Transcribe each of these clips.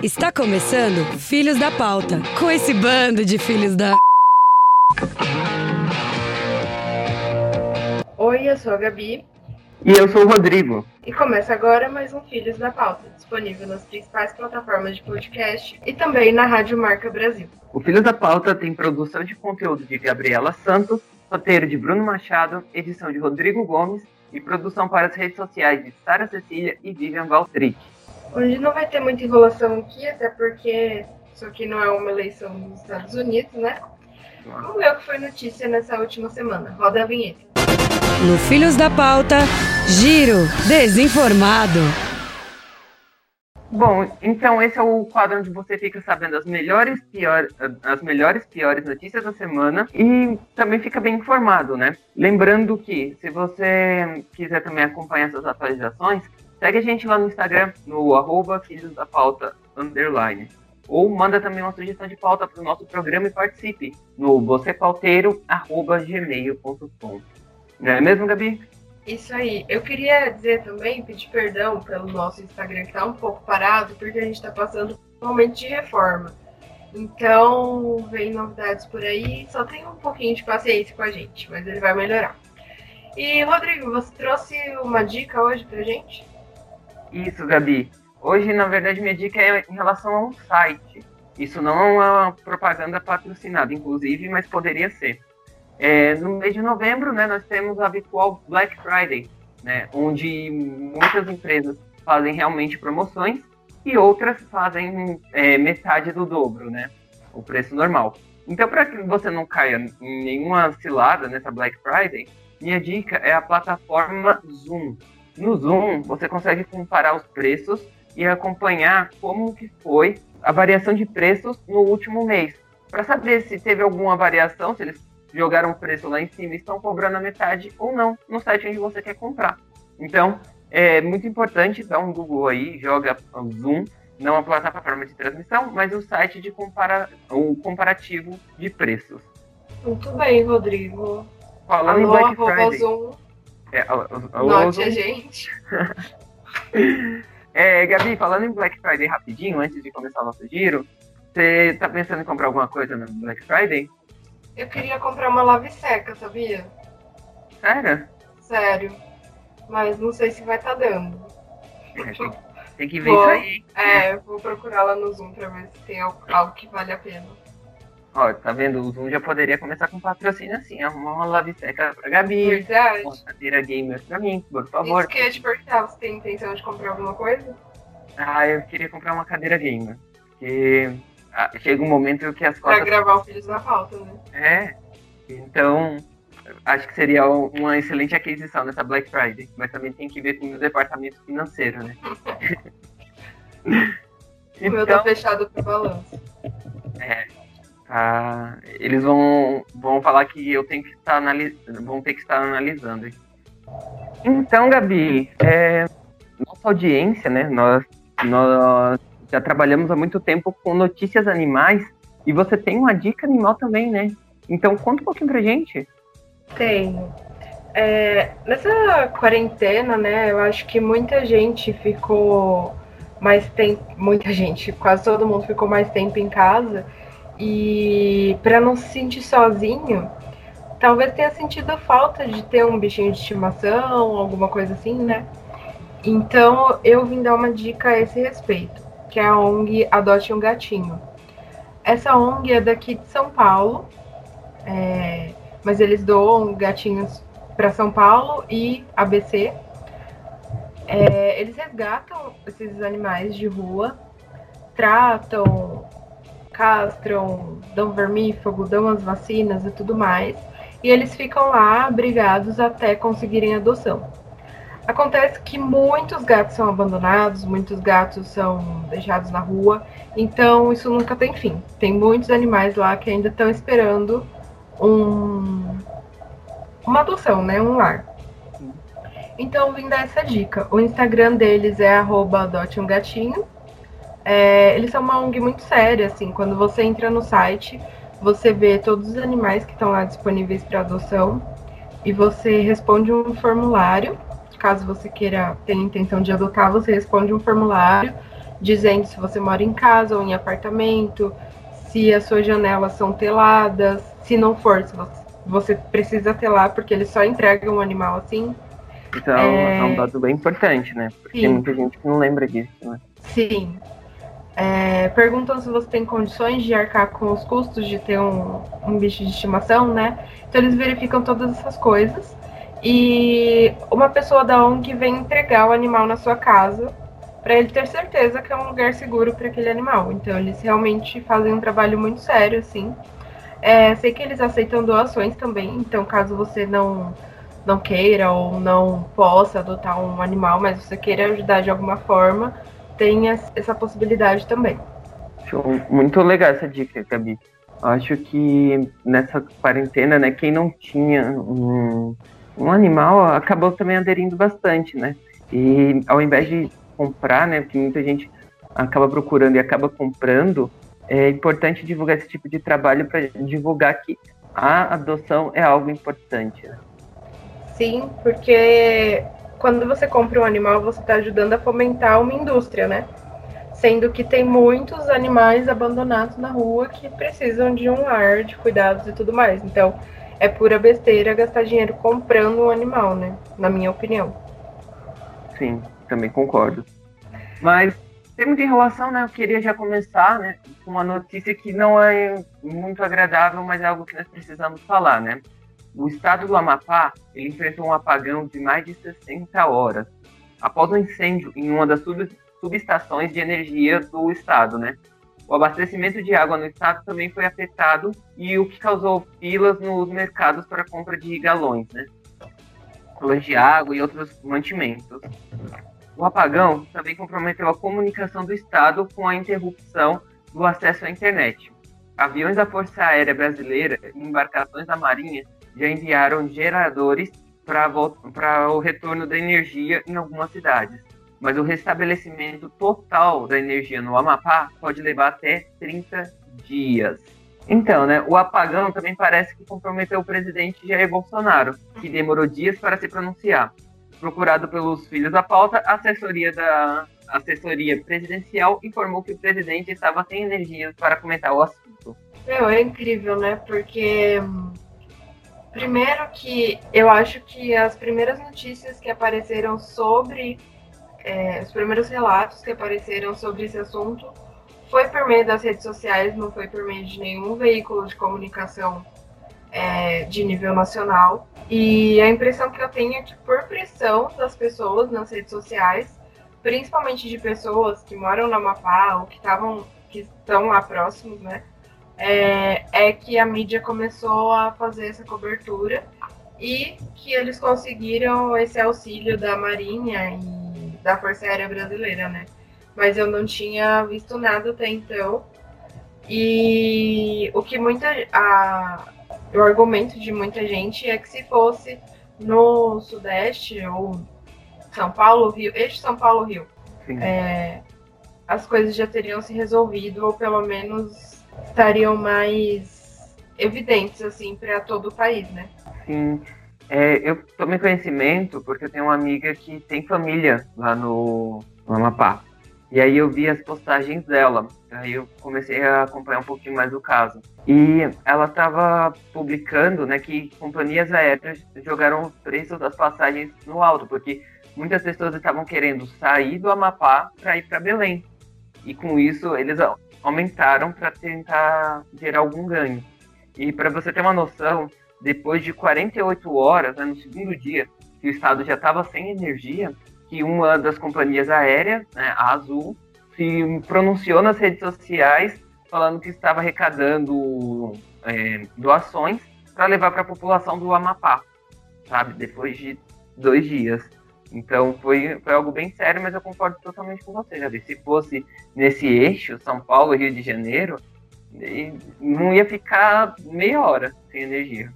Está começando Filhos da Pauta, com esse bando de filhos da. Oi, eu sou a Gabi. E eu sou o Rodrigo. E começa agora mais um Filhos da Pauta, disponível nas principais plataformas de podcast e também na Rádio Marca Brasil. O Filhos da Pauta tem produção de conteúdo de Gabriela Santos, roteiro de Bruno Machado, edição de Rodrigo Gomes e produção para as redes sociais de Sara Cecília e Vivian Valtric. Hoje não vai ter muita enrolação aqui, até porque isso aqui não é uma eleição nos Estados Unidos, né? Vamos ver o que foi notícia nessa última semana. Roda a vinheta. No Filhos da Pauta, Giro Desinformado. Bom, então esse é o quadro onde você fica sabendo as melhores, pior, as melhores piores notícias da semana e também fica bem informado, né? Lembrando que se você quiser também acompanhar essas atualizações, segue a gente lá no Instagram, no arroba Filhos da Pauta underline. Ou manda também uma sugestão de pauta para o nosso programa e participe no vocêpauteiro.gmail.com. Não é mesmo, Gabi? Isso aí. Eu queria dizer também, pedir perdão pelo nosso Instagram que tá um pouco parado, porque a gente está passando um momento de reforma. Então, vem novidades por aí. Só tenha um pouquinho de paciência com a gente, mas ele vai melhorar. E, Rodrigo, você trouxe uma dica hoje pra gente? Isso, Gabi. Hoje, na verdade, minha dica é em relação a um site. Isso não é uma propaganda patrocinada, inclusive, mas poderia ser. É, no mês de novembro, né, nós temos a habitual Black Friday, né, onde muitas empresas fazem realmente promoções e outras fazem é, metade do dobro, né, o preço normal. Então, para que você não caia em nenhuma cilada nessa Black Friday, minha dica é a plataforma Zoom. No Zoom, você consegue comparar os preços e acompanhar como que foi a variação de preços no último mês. Para saber se teve alguma variação, se eles jogaram o preço lá em cima e estão cobrando a metade ou não no site onde você quer comprar. Então, é muito importante dar um Google aí, joga o Zoom, não a plataforma de transmissão, mas o site de compara o comparativo de preços. Muito bem, Rodrigo. Falando Alô, em Black Friday. Zoom. É, alô, Note a gente. É, Gabi, falando em Black Friday rapidinho, antes de começar o nosso giro, você tá pensando em comprar alguma coisa no Black Friday? Eu queria comprar uma lave seca, sabia? Sério? Sério. Mas não sei se vai estar dando. É, tem, que ver Vou. isso aí. É, vou procurar lá no Zoom pra ver se tem algo, algo que vale a pena. Ó, tá vendo? O Zoom já poderia começar com patrocínio assim, arrumar uma lave seca pra Gabi, Verdade. uma cadeira gamer pra mim, por favor. Isso que eu ia te perguntar, você tem intenção de comprar alguma coisa? Ah, eu queria comprar uma cadeira gamer. Porque ah, chega um momento que as Pra cotas. gravar o Filhos na Pauta, né? É. Então, acho que seria um- uma excelente aquisição nessa Black Friday. Mas também tem que ver com o departamento financeiro, né? O meu tá então, fechado pro balanço. é. Ah, eles vão, vão falar que eu tenho que estar analisando, vão ter que estar analisando. Então, Gabi, é, nossa audiência, né? Nós, nós já trabalhamos há muito tempo com notícias animais e você tem uma dica animal também, né? Então conta um pouquinho pra gente. Tenho. É, nessa quarentena, né, eu acho que muita gente ficou mais tempo, muita gente, quase todo mundo ficou mais tempo em casa e para não se sentir sozinho, talvez tenha sentido falta de ter um bichinho de estimação, alguma coisa assim, né? Então eu vim dar uma dica a esse respeito, que é a ONG Adote um Gatinho. Essa ONG é daqui de São Paulo, é, mas eles doam gatinhos para São Paulo e ABC. É, eles resgatam esses animais de rua, tratam, castram, dão vermífugo, dão as vacinas e tudo mais. E eles ficam lá abrigados até conseguirem adoção. Acontece que muitos gatos são abandonados, muitos gatos são deixados na rua, então isso nunca tem fim. Tem muitos animais lá que ainda estão esperando um, uma adoção, né? Um lar. Então, vim dar essa dica. O Instagram deles é arroba gatinho. É, eles são uma ONG muito séria, assim. Quando você entra no site, você vê todos os animais que estão lá disponíveis para adoção. E você responde um formulário. Caso você queira, tenha intenção de adotar, você responde um formulário dizendo se você mora em casa ou em apartamento, se as suas janelas são teladas, se não for, se você precisa telar, porque eles só entregam um animal assim. Então é, é um dado bem importante, né? Porque Sim. tem muita gente que não lembra disso, né? Sim. É, perguntam se você tem condições de arcar com os custos de ter um, um bicho de estimação, né? Então eles verificam todas essas coisas. E uma pessoa da ONG vem entregar o animal na sua casa para ele ter certeza que é um lugar seguro para aquele animal. Então eles realmente fazem um trabalho muito sério, assim. É, sei que eles aceitam doações também, então caso você não não queira ou não possa adotar um animal, mas você queira ajudar de alguma forma, tem essa possibilidade também. Muito legal essa dica, Gabi. Acho que nessa quarentena, né, quem não tinha um, um animal acabou também aderindo bastante, né? E ao invés de comprar, né, porque muita gente acaba procurando e acaba comprando, é importante divulgar esse tipo de trabalho para divulgar que a adoção é algo importante. Né? Sim, porque quando você compra um animal, você está ajudando a fomentar uma indústria, né? Sendo que tem muitos animais abandonados na rua que precisam de um ar, de cuidados e tudo mais. Então, é pura besteira gastar dinheiro comprando um animal, né? Na minha opinião. Sim, também concordo. Mas temos de relação, né? Eu queria já começar, né, com uma notícia que não é muito agradável, mas é algo que nós precisamos falar, né? O estado do Amapá, ele enfrentou um apagão de mais de 60 horas após um incêndio em uma das sub subestações de energia do estado, né? O abastecimento de água no estado também foi afetado e o que causou filas nos mercados para compra de galões, né? Galões de água e outros mantimentos. O apagão também comprometeu a comunicação do Estado com a interrupção do acesso à internet. Aviões da Força Aérea Brasileira e embarcações da Marinha já enviaram geradores para o retorno da energia em algumas cidades. Mas o restabelecimento total da energia no Amapá pode levar até 30 dias. Então, né, o apagão também parece que comprometeu o presidente Jair Bolsonaro, que demorou dias para se pronunciar procurado pelos filhos da pauta, a assessoria da assessoria presidencial informou que o presidente estava sem energia para comentar o assunto. Meu, é incrível, né? Porque primeiro que eu acho que as primeiras notícias que apareceram sobre é, os primeiros relatos que apareceram sobre esse assunto foi por meio das redes sociais, não foi por meio de nenhum veículo de comunicação é, de nível nacional. E a impressão que eu tenho é que por pressão das pessoas nas redes sociais, principalmente de pessoas que moram no Amapá ou que estavam que estão lá próximos, né? É, é que a mídia começou a fazer essa cobertura e que eles conseguiram esse auxílio da Marinha e da Força Aérea Brasileira, né? Mas eu não tinha visto nada até então. E o que muita. A, o argumento de muita gente é que se fosse no Sudeste ou São Paulo, Rio, eixo São Paulo, Rio, é, as coisas já teriam se resolvido ou pelo menos estariam mais evidentes assim para todo o país, né? Sim. É, eu tomei conhecimento porque eu tenho uma amiga que tem família lá no, no Amapá. E aí eu vi as postagens dela. Aí eu comecei a acompanhar um pouquinho mais o caso. E ela estava publicando né, que companhias aéreas jogaram os preços das passagens no alto, porque muitas pessoas estavam querendo sair do Amapá para ir para Belém. E com isso eles aumentaram para tentar gerar algum ganho. E para você ter uma noção, depois de 48 horas, né, no segundo dia, que o estado já estava sem energia, que uma das companhias aéreas, né, a Azul, se pronunciou nas redes sociais falando que estava arrecadando é, doações para levar para a população do Amapá, sabe? Depois de dois dias. Então foi, foi algo bem sério, mas eu concordo totalmente com você, Javi. Se fosse nesse eixo, São Paulo, Rio de Janeiro, não ia ficar meia hora sem energia.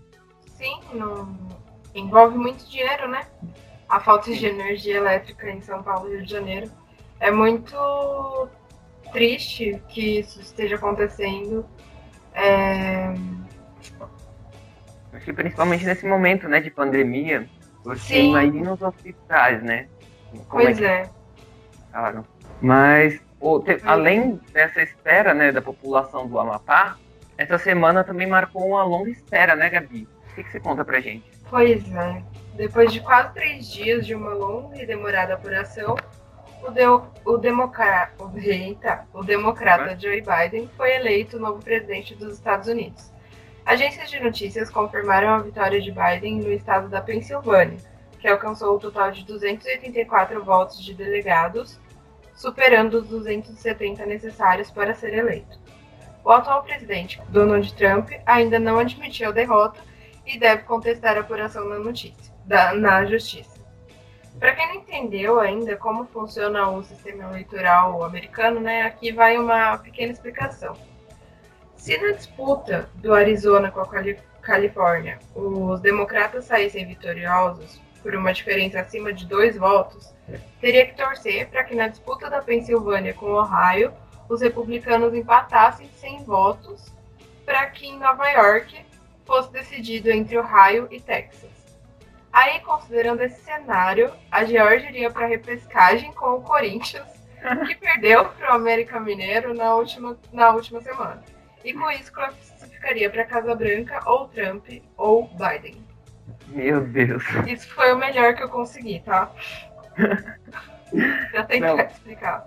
Sim, não... envolve muito dinheiro, né? a falta de energia elétrica em São Paulo e Rio de Janeiro. É muito triste que isso esteja acontecendo. É... Acho que principalmente nesse momento né, de pandemia, você Sim. imagina os hospitais, né? Como pois é. é. Claro. Mas te, além dessa espera né, da população do Amapá, essa semana também marcou uma longa espera, né, Gabi? O que, que você conta pra gente? Pois é. Depois de quase três dias de uma longa e demorada apuração, o, de, o, democra, o, eita, o democrata Joe Biden foi eleito novo presidente dos Estados Unidos. Agências de notícias confirmaram a vitória de Biden no estado da Pensilvânia, que alcançou o total de 284 votos de delegados, superando os 270 necessários para ser eleito. O atual presidente, Donald Trump, ainda não admitiu a derrota e deve contestar a apuração na notícia, da, na justiça. Para quem não entendeu ainda como funciona o sistema eleitoral americano, né, aqui vai uma pequena explicação. Se na disputa do Arizona com a Califórnia os democratas saíssem vitoriosos por uma diferença acima de dois votos, teria que torcer para que na disputa da Pensilvânia com Ohio os republicanos empatassem sem votos para que em Nova York fosse decidido entre Ohio e Texas. Aí, considerando esse cenário, a Georgia iria para a repescagem com o Corinthians, que perdeu para o América Mineiro na última, na última semana. E com isso classificaria para Casa Branca ou Trump ou Biden. Meu Deus. Isso foi o melhor que eu consegui, tá? pra tentar Não. explicar.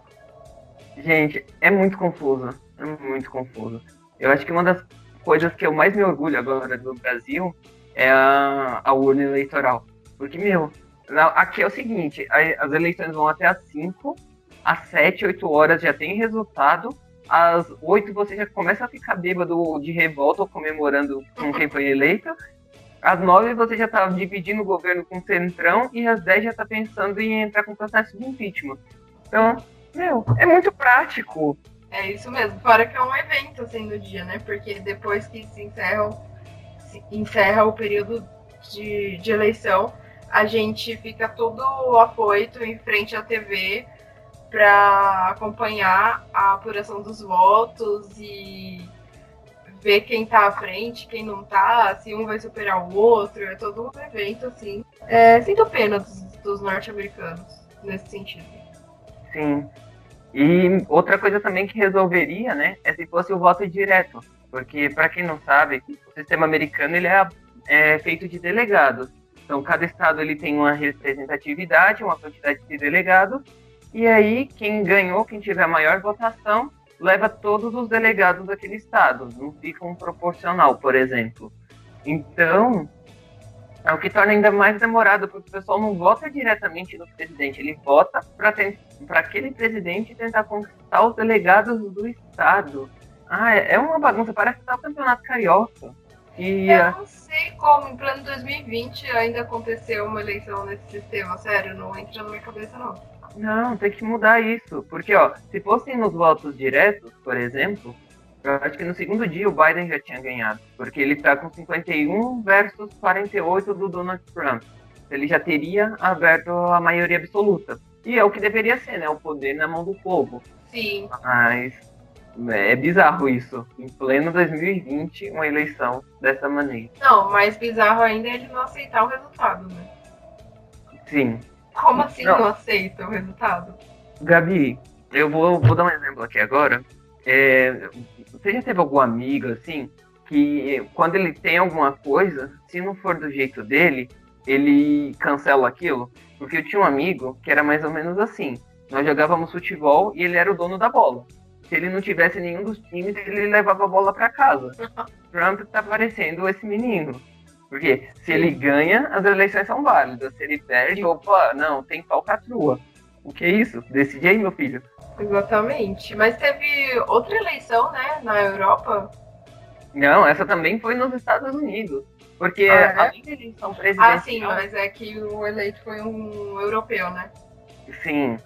Gente, é muito confuso. É muito confuso. Eu acho que uma das coisas que eu mais me orgulho agora do Brasil é a, a urna eleitoral. Porque, meu, aqui é o seguinte, as eleições vão até às 5, às 7, 8 horas já tem resultado, às 8 você já começa a ficar bêbado de revolta ou comemorando com quem foi eleito, às 9 você já tá dividindo o governo com o Centrão e às 10 já tá pensando em entrar com processo de impeachment. Então, meu, é muito prático. É isso mesmo, fora que é um evento assim do dia, né? Porque depois que se encerra, se encerra o período de, de eleição, a gente fica todo afoito em frente à TV para acompanhar a apuração dos votos e ver quem tá à frente, quem não tá, se um vai superar o outro, é todo um evento, assim. É, sinto pena dos, dos norte-americanos nesse sentido. Sim. E outra coisa também que resolveria, né, é se fosse o voto direto. Porque, para quem não sabe, o sistema americano ele é, é, feito de delegados. Então, cada estado ele tem uma representatividade, uma quantidade de delegados, e aí quem ganhou, quem tiver a maior votação, leva todos os delegados daquele estado. Não fica um proporcional, por exemplo. Então, é o que torna ainda mais demorado, porque o pessoal não vota diretamente no presidente, ele vota para aquele presidente tentar conquistar os delegados do Estado. Ah, é, é uma bagunça, parece que tá o campeonato carioca. E, Eu não sei como, em plano 2020 ainda aconteceu uma eleição nesse sistema, sério, não entra na minha cabeça não. Não, tem que mudar isso, porque ó, se fossem nos votos diretos, por exemplo, eu acho que no segundo dia o Biden já tinha ganhado, porque ele está com 51 versus 48 do Donald Trump. Ele já teria aberto a maioria absoluta. E é o que deveria ser, né? O poder na mão do povo. Sim. Mas é bizarro isso. Em pleno 2020, uma eleição dessa maneira. Não, mais bizarro ainda é ele não aceitar o resultado, né? Sim. Como assim não, não aceita o resultado? Gabi, eu vou, vou dar um exemplo aqui agora. É, você já teve algum amigo, assim, que quando ele tem alguma coisa, se não for do jeito dele, ele cancela aquilo? Porque eu tinha um amigo que era mais ou menos assim. Nós jogávamos futebol e ele era o dono da bola. Se ele não tivesse nenhum dos times, ele levava a bola para casa. Trump tá parecendo esse menino. Porque se ele ganha, as eleições são válidas. Se ele perde, opa, não, tem falcatrua. O que é isso? Decide aí, meu filho. Exatamente. Mas teve outra eleição, né, na Europa? Não, essa também foi nos Estados Unidos. Porque ah, é? além da eleição presidencial... Ah, sim, mas é que o eleito foi um europeu, né? Sim.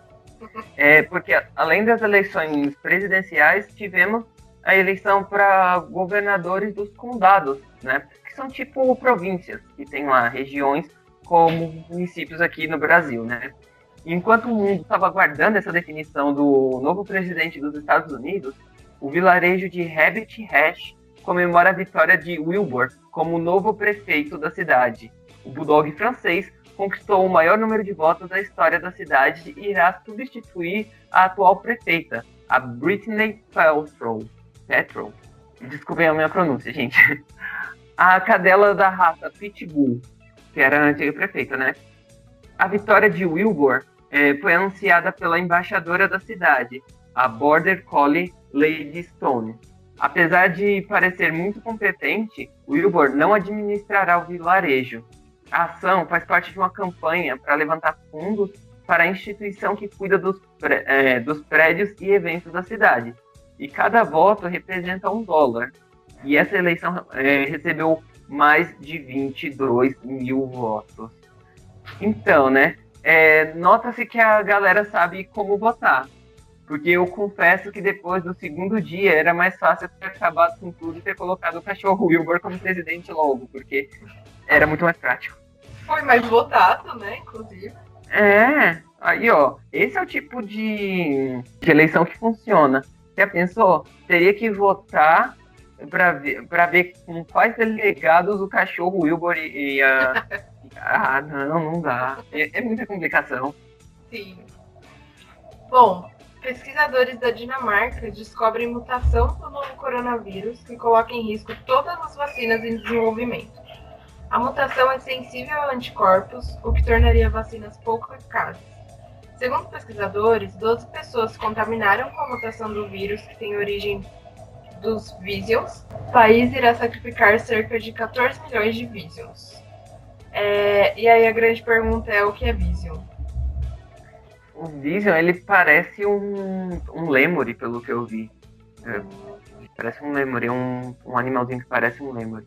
é porque além das eleições presidenciais, tivemos a eleição para governadores dos condados, né? São tipo províncias, que tem lá regiões como municípios aqui no Brasil, né? Enquanto o mundo estava aguardando essa definição do novo presidente dos Estados Unidos, o vilarejo de Rabbit Hash comemora a vitória de Wilbur como novo prefeito da cidade. O Bulldog francês conquistou o maior número de votos da história da cidade e irá substituir a atual prefeita, a Paltrow. Petrol. Desculpem a minha pronúncia, gente. A cadela da raça Pitbull, que era a antiga prefeita, né? A vitória de Wilbur é, foi anunciada pela embaixadora da cidade, a Border Collie Lady Stone. Apesar de parecer muito competente, Wilbur não administrará o vilarejo. A ação faz parte de uma campanha para levantar fundos para a instituição que cuida dos, é, dos prédios e eventos da cidade. E cada voto representa um dólar. E essa eleição é, recebeu mais de 22 mil votos. Então, né? É, Nota-se que a galera sabe como votar. Porque eu confesso que depois do segundo dia era mais fácil ter acabado com tudo e ter colocado o cachorro Wilbur como presidente logo, porque era muito mais prático. Foi mais votado, né, inclusive. É, aí ó, esse é o tipo de, de eleição que funciona. Já pensou? Teria que votar para ver, pra ver com quais delegados o cachorro Wilbur ia. ah, não, não dá. É, é muita complicação. Sim. Bom, pesquisadores da Dinamarca descobrem mutação do novo coronavírus que coloca em risco todas as vacinas em desenvolvimento. A mutação é sensível a anticorpos, o que tornaria vacinas pouco eficazes. Segundo pesquisadores, 12 pessoas se contaminaram com a mutação do vírus que tem origem dos Visions. O país irá sacrificar cerca de 14 milhões de Visions. É, e aí a grande pergunta é o que é Vision? O Vision, ele parece um, um lemur, pelo que eu vi. É, parece um lemur, é um, um animalzinho que parece um lemur.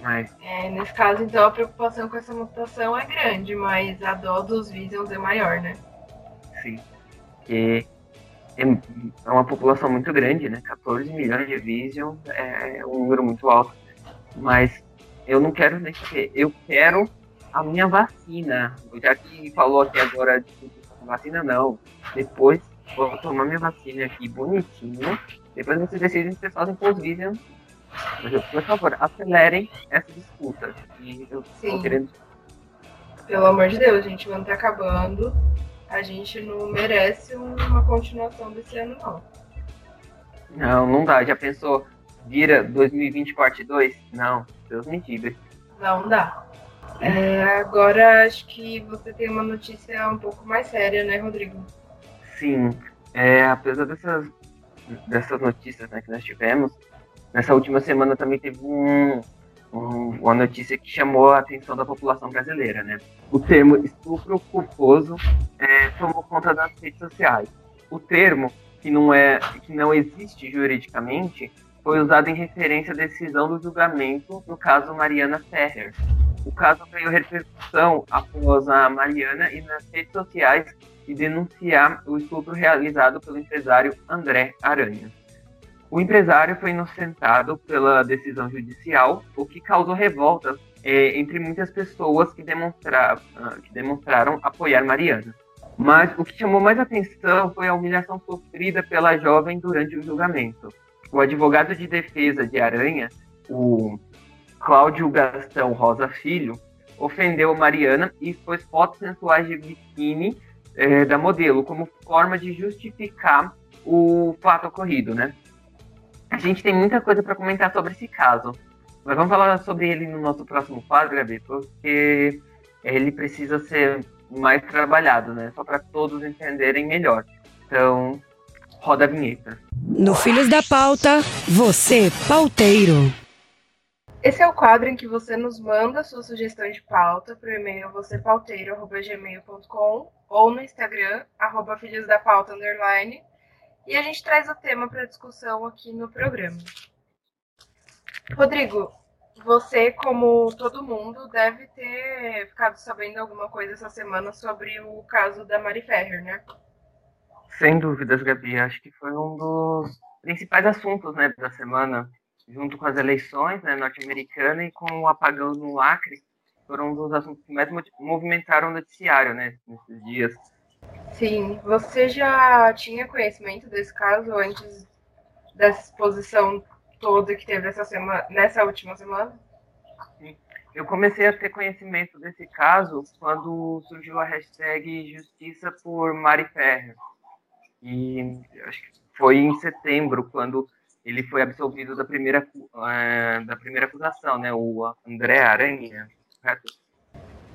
Mas... É, nesse caso, então, a preocupação com essa mutação é grande, mas a dó dos Visions é maior, né? Sim. É, é uma população muito grande, né? 14 milhões de Vision é um número muito alto. Mas eu não quero nem saber. Eu quero a minha vacina. Já que falou aqui agora de vacina, não. Depois vou tomar minha vacina aqui bonitinho. Depois vocês decidem se vocês fazem com os Vision. Mas, por favor, acelerem essa disputa. E eu Sim. tô querendo. Pelo amor de Deus, gente, o ano tá acabando. A gente não merece uma continuação desse ano, não. Não, não dá. Já pensou, vira 2020 parte 2? Não, Deus me livre. Não dá. É, agora acho que você tem uma notícia um pouco mais séria, né, Rodrigo? Sim. É, apesar dessas, dessas notícias né, que nós tivemos, nessa última semana também teve um, um, uma notícia que chamou a atenção da população brasileira, né? O termo estupro culposo é, tomou conta das redes sociais. O termo, que não, é, que não existe juridicamente, foi usado em referência à decisão do julgamento no caso Mariana Ferrer. O caso ganhou repercussão após a Mariana ir nas redes sociais e denunciar o estupro realizado pelo empresário André Aranha. O empresário foi inocentado pela decisão judicial, o que causou revolta é, entre muitas pessoas que, demonstra, ah, que demonstraram apoiar Mariana. Mas o que chamou mais atenção foi a humilhação sofrida pela jovem durante o julgamento. O advogado de defesa de Aranha, o Cláudio Gastão Rosa Filho, ofendeu Mariana e expôs fotos sensuais de biquíni é, da modelo como forma de justificar o fato ocorrido, né? A gente tem muita coisa para comentar sobre esse caso. Mas vamos falar sobre ele no nosso próximo quadro, Gabi, porque ele precisa ser mais trabalhado, né? Só para todos entenderem melhor. Então, roda a vinheta. No Filhos da Pauta, você, pauteiro. Esse é o quadro em que você nos manda sua sugestão de pauta para o e-mail vocêpauteiro.gmail.com ou no Instagram, arroba Filhos da Pauta, underline, e a gente traz o tema para discussão aqui no programa. Rodrigo, você, como todo mundo, deve ter ficado sabendo alguma coisa essa semana sobre o caso da Mari Ferrer, né? Sem dúvidas, Gabi. Acho que foi um dos principais assuntos né, da semana, junto com as eleições né, norte-americanas e com o apagão no Acre. Foram um dos assuntos que mais movimentaram o noticiário né, nesses dias. Sim, você já tinha conhecimento desse caso antes dessa exposição toda que teve essa semana, nessa última semana? Sim. Eu comecei a ter conhecimento desse caso quando surgiu a hashtag Justiça por Mari Ferrer. E acho que foi em setembro, quando ele foi absolvido da primeira, uh, da primeira acusação, né? O André Aranha, correto?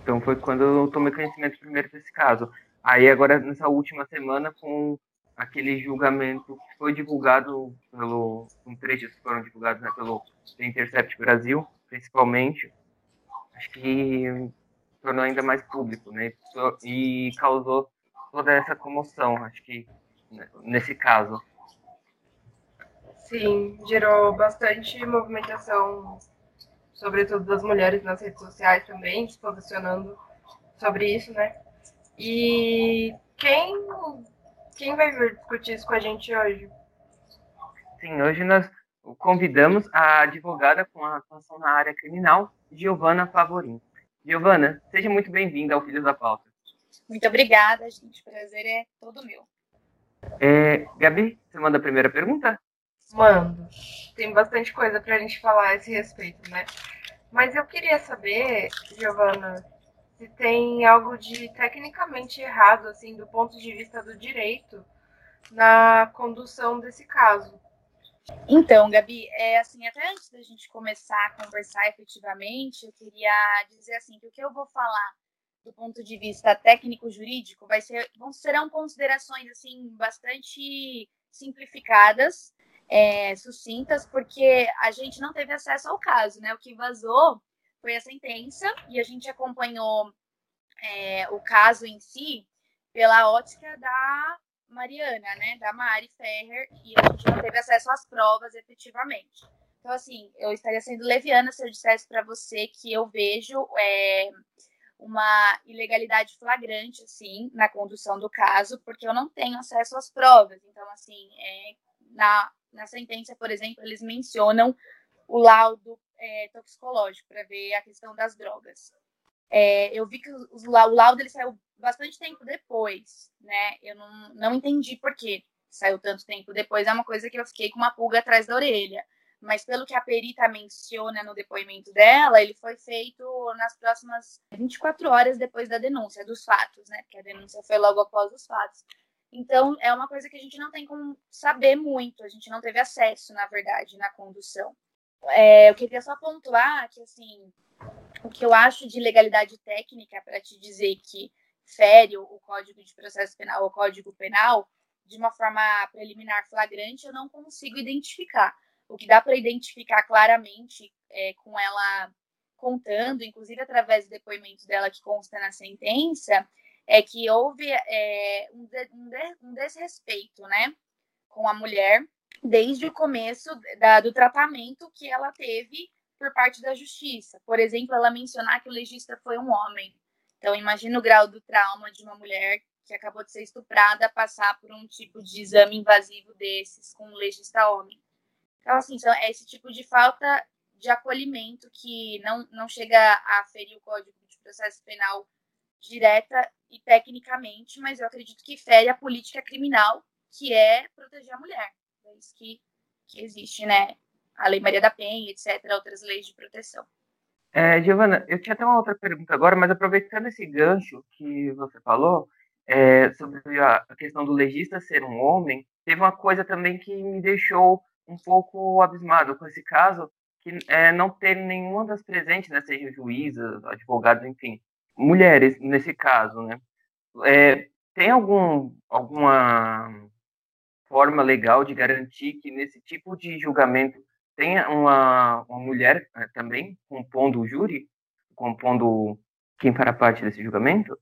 Então foi quando eu tomei conhecimento primeiro desse caso. Aí agora, nessa última semana, com aquele julgamento que foi divulgado pelo, com trechos que foram divulgados né, pelo The Intercept Brasil, principalmente, acho que tornou ainda mais público, né? E causou toda essa comoção, acho que né, nesse caso. Sim, gerou bastante movimentação, sobretudo das mulheres nas redes sociais também, se posicionando sobre isso, né? E quem, quem vai vir discutir isso com a gente hoje? Sim, hoje nós convidamos a advogada com a atuação na área criminal, Giovana Favorin. Giovana, seja muito bem-vinda ao Filhos da Pauta. Muito obrigada, gente. O prazer é todo meu. É, Gabi, você manda a primeira pergunta? Mando. Tem bastante coisa para a gente falar a esse respeito, né? Mas eu queria saber, Giovana, se tem algo de tecnicamente errado, assim, do ponto de vista do direito, na condução desse caso. Então, Gabi, é assim, até antes da gente começar a conversar efetivamente, eu queria dizer assim que o que eu vou falar do ponto de vista técnico-jurídico vai ser, vão serão considerações assim bastante simplificadas, é, sucintas, porque a gente não teve acesso ao caso, né? O que vazou foi a sentença e a gente acompanhou é, o caso em si pela ótica da Mariana, né, da Mari Ferrer, e a gente não teve acesso às provas efetivamente. Então, assim, eu estaria sendo leviana se eu dissesse para você que eu vejo é, uma ilegalidade flagrante, assim, na condução do caso, porque eu não tenho acesso às provas. Então, assim, é, na, na sentença, por exemplo, eles mencionam o laudo é, toxicológico para ver a questão das drogas. É, eu vi que o, o laudo ele saiu bastante tempo depois, né? Eu não, não entendi por que saiu tanto tempo depois. É uma coisa que eu fiquei com uma pulga atrás da orelha. Mas pelo que a perita menciona no depoimento dela, ele foi feito nas próximas 24 horas depois da denúncia, dos fatos, né? Porque a denúncia foi logo após os fatos. Então, é uma coisa que a gente não tem como saber muito, a gente não teve acesso, na verdade, na condução. É, eu queria só pontuar que, assim, o que eu acho de legalidade técnica para te dizer que fere o Código de Processo Penal ou Código Penal de uma forma preliminar flagrante, eu não consigo identificar. O que dá para identificar claramente é, com ela contando, inclusive através do depoimento dela que consta na sentença, é que houve é, um, um, de, um desrespeito né, com a mulher desde o começo da, do tratamento que ela teve por parte da justiça. Por exemplo, ela mencionar que o legista foi um homem. Então, imagina o grau do trauma de uma mulher que acabou de ser estuprada passar por um tipo de exame invasivo desses com um legista homem. Então, assim, é esse tipo de falta de acolhimento que não, não chega a ferir o Código de Processo Penal direta e tecnicamente, mas eu acredito que fere a política criminal, que é proteger a mulher. Isso que, que existe, né? A Lei Maria da Penha, etc., outras leis de proteção. É, Giovana, eu tinha até uma outra pergunta agora, mas aproveitando esse gancho que você falou, é, sobre a questão do legista ser um homem, teve uma coisa também que me deixou um pouco abismado com esse caso, que é não ter nenhuma das presentes, né, seja juízas, advogados, enfim, mulheres nesse caso, né? É, tem algum, alguma forma legal de garantir que nesse tipo de julgamento tem uma, uma mulher né, também compondo o júri, compondo quem fará parte desse julgamento?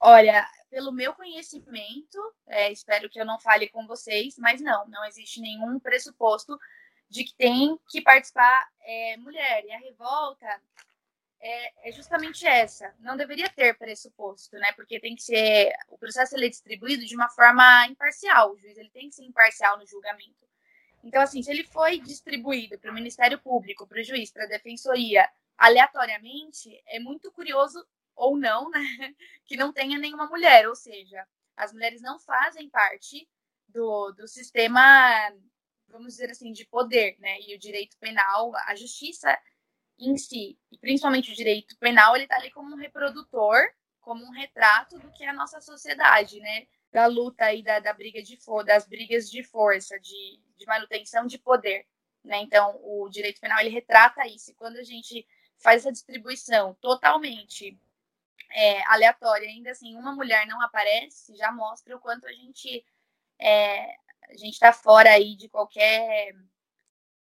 Olha, pelo meu conhecimento, é, espero que eu não fale com vocês, mas não, não existe nenhum pressuposto de que tem que participar é, mulher. E a revolta é, é, justamente essa. Não deveria ter pressuposto, né? Porque tem que ser o processo ele é distribuído de uma forma imparcial. O juiz ele tem que ser imparcial no julgamento. Então, assim, se ele foi distribuído para o Ministério Público, para o juiz, para a defensoria, aleatoriamente, é muito curioso ou não, né, que não tenha nenhuma mulher, ou seja, as mulheres não fazem parte do, do sistema, vamos dizer assim, de poder, né, e o direito penal, a justiça em si, principalmente o direito penal, ele está ali como um reprodutor, como um retrato do que é a nossa sociedade, né, da luta aí da, da briga de das brigas de força, de, de manutenção de poder. Né? Então, o direito penal ele retrata isso. E quando a gente faz essa distribuição totalmente é, aleatória, ainda assim, uma mulher não aparece, já mostra o quanto a gente é, a gente está fora aí de qualquer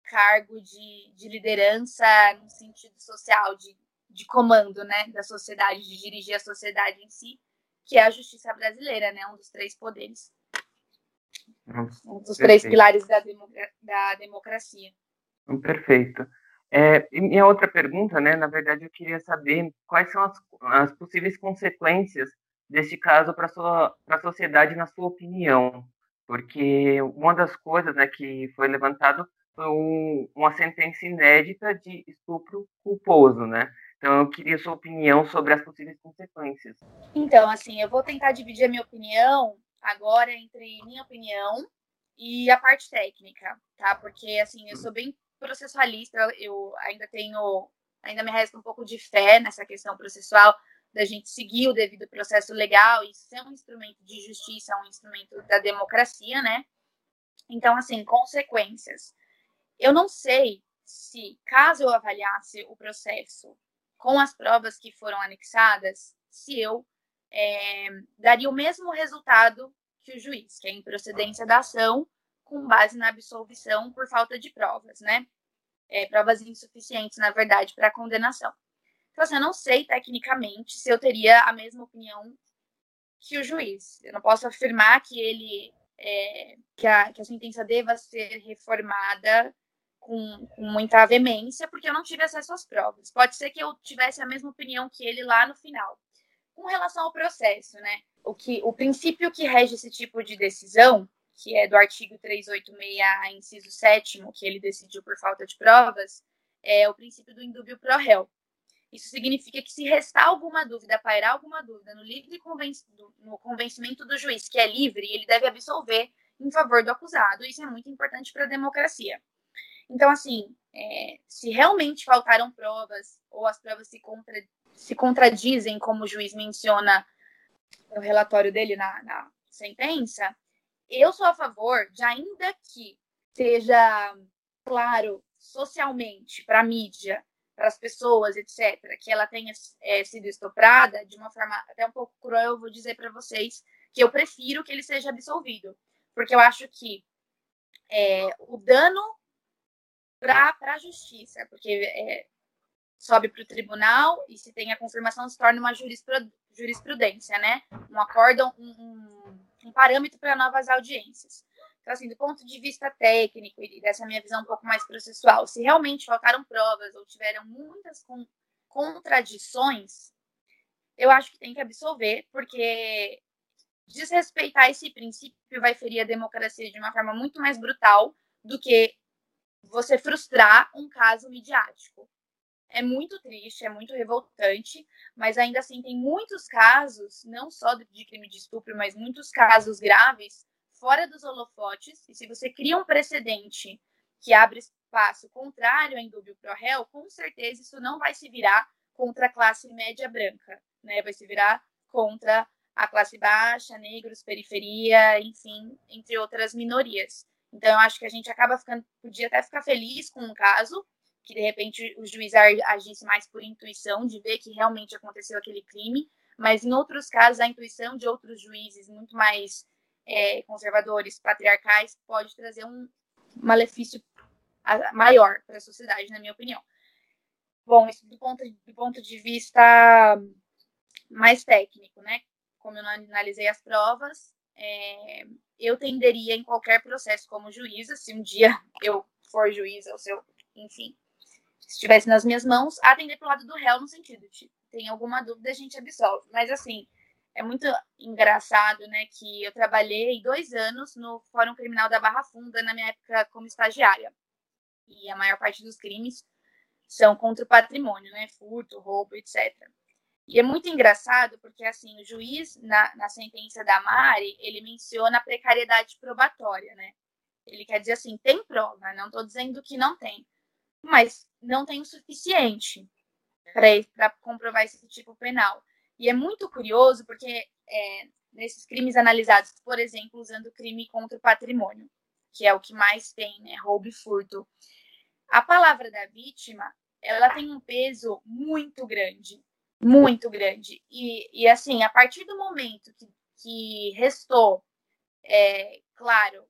cargo de, de liderança no sentido social, de, de comando, né, da sociedade, de dirigir a sociedade em si, que é a justiça brasileira, né, um dos três poderes. um dos três pilares da, da democracia. Perfeito. É, e minha outra pergunta, né, na verdade, eu queria saber quais são as, as possíveis consequências desse caso para a sociedade, na sua opinião. Porque uma das coisas né, que foi levantado um, uma sentença inédita de estupro culposo, né? Então eu queria sua opinião sobre as possíveis consequências. Então, assim, eu vou tentar dividir a minha opinião agora entre minha opinião e a parte técnica, tá? Porque assim, eu sou bem processualista, eu ainda tenho, ainda me resta um pouco de fé nessa questão processual da gente seguir o devido processo legal e ser um instrumento de justiça, um instrumento da democracia, né? Então, assim, consequências. Eu não sei se, caso eu avaliasse o processo com as provas que foram anexadas, se eu é, daria o mesmo resultado que o juiz, que é a improcedência da ação com base na absolvição por falta de provas, né? É, provas insuficientes, na verdade, para a condenação. Então, assim, eu não sei tecnicamente se eu teria a mesma opinião que o juiz. Eu não posso afirmar que ele é, que, a, que a sentença deva ser reformada com, com, muita veemência, porque eu não tive acesso às provas. Pode ser que eu tivesse a mesma opinião que ele lá no final. Com relação ao processo, né? O, que, o princípio que rege esse tipo de decisão que é do artigo 386, inciso 7, que ele decidiu por falta de provas, é o princípio do indúbio pro réu. Isso significa que se restar alguma dúvida, pairar alguma dúvida no livre conven no convencimento do juiz, que é livre, ele deve absolver em favor do acusado. Isso é muito importante para a democracia. Então, assim, é, se realmente faltaram provas ou as provas se, contra se contradizem, como o juiz menciona no relatório dele na, na sentença, eu sou a favor de, ainda que seja claro socialmente para a mídia, para as pessoas, etc., que ela tenha é, sido estuprada de uma forma até um pouco cruel, eu vou dizer para vocês que eu prefiro que ele seja absolvido, porque eu acho que é, o dano para a justiça, porque é, sobe para o tribunal e se tem a confirmação se torna uma jurisprudência, né? Um acórdão, um, um um parâmetro para novas audiências. Então, assim, do ponto de vista técnico e dessa minha visão um pouco mais processual, se realmente faltaram provas ou tiveram muitas contradições, eu acho que tem que absolver, porque desrespeitar esse princípio vai ferir a democracia de uma forma muito mais brutal do que você frustrar um caso midiático é muito triste, é muito revoltante, mas ainda assim tem muitos casos, não só de crime de estupro, mas muitos casos graves fora dos holofotes. E se você cria um precedente que abre espaço contrário ao indúbio pro réu, com certeza isso não vai se virar contra a classe média branca, né? Vai se virar contra a classe baixa, negros, periferia, enfim, entre outras minorias. Então, eu acho que a gente acaba ficando, podia até ficar feliz com um caso, que de repente o juiz agisse mais por intuição de ver que realmente aconteceu aquele crime, mas em outros casos a intuição de outros juízes muito mais é, conservadores, patriarcais, pode trazer um malefício maior para a sociedade, na minha opinião. Bom, isso do ponto, do ponto de vista mais técnico, né? Como eu não analisei as provas, é, eu tenderia em qualquer processo como juíza, se um dia eu for juíza ou se eu, enfim, se estivesse nas minhas mãos, atender pro lado do réu no sentido de tem alguma dúvida, a gente absolve. Mas assim, é muito engraçado, né, que eu trabalhei dois anos no Fórum Criminal da Barra Funda na minha época como estagiária. E a maior parte dos crimes são contra o patrimônio, né, furto, roubo, etc. E é muito engraçado porque, assim, o juiz, na, na sentença da Mari, ele menciona a precariedade probatória, né? Ele quer dizer assim, tem prova, não estou dizendo que não tem, mas não tem o suficiente para comprovar esse tipo penal. E é muito curioso porque é, nesses crimes analisados, por exemplo, usando crime contra o patrimônio, que é o que mais tem, né, roubo e furto. A palavra da vítima, ela tem um peso muito grande, muito grande. E, e assim, a partir do momento que, que restou, é, claro,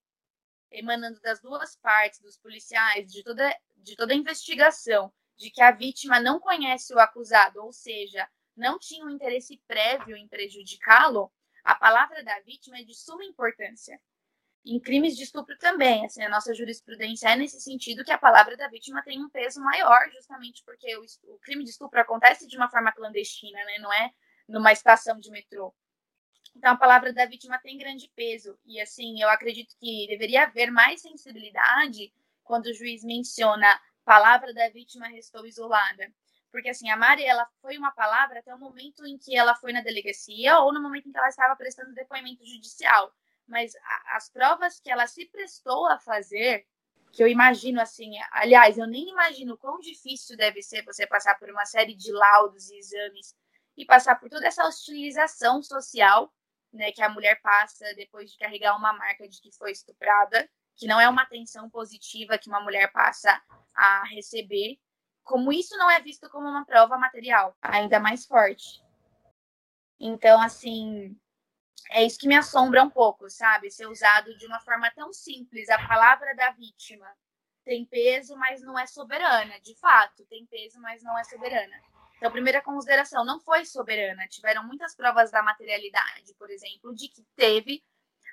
emanando das duas partes, dos policiais, de toda, de toda a investigação, de que a vítima não conhece o acusado, ou seja, não tinha um interesse prévio em prejudicá-lo, a palavra da vítima é de suma importância. Em crimes de estupro também, assim, a nossa jurisprudência é nesse sentido que a palavra da vítima tem um peso maior, justamente porque o, o crime de estupro acontece de uma forma clandestina, né? não é numa estação de metrô. Então, a palavra da vítima tem grande peso. E, assim, eu acredito que deveria haver mais sensibilidade quando o juiz menciona palavra da vítima restou isolada. Porque, assim, a Mari, ela foi uma palavra até o momento em que ela foi na delegacia ou no momento em que ela estava prestando depoimento judicial. Mas as provas que ela se prestou a fazer, que eu imagino, assim, aliás, eu nem imagino quão difícil deve ser você passar por uma série de laudos e exames e passar por toda essa hostilização social né, que a mulher passa depois de carregar uma marca de que foi estuprada, que não é uma atenção positiva que uma mulher passa a receber, como isso não é visto como uma prova material, ainda mais forte. Então, assim, é isso que me assombra um pouco, sabe? Ser usado de uma forma tão simples. A palavra da vítima tem peso, mas não é soberana. De fato, tem peso, mas não é soberana. Então, primeira consideração, não foi soberana. Tiveram muitas provas da materialidade, por exemplo, de que teve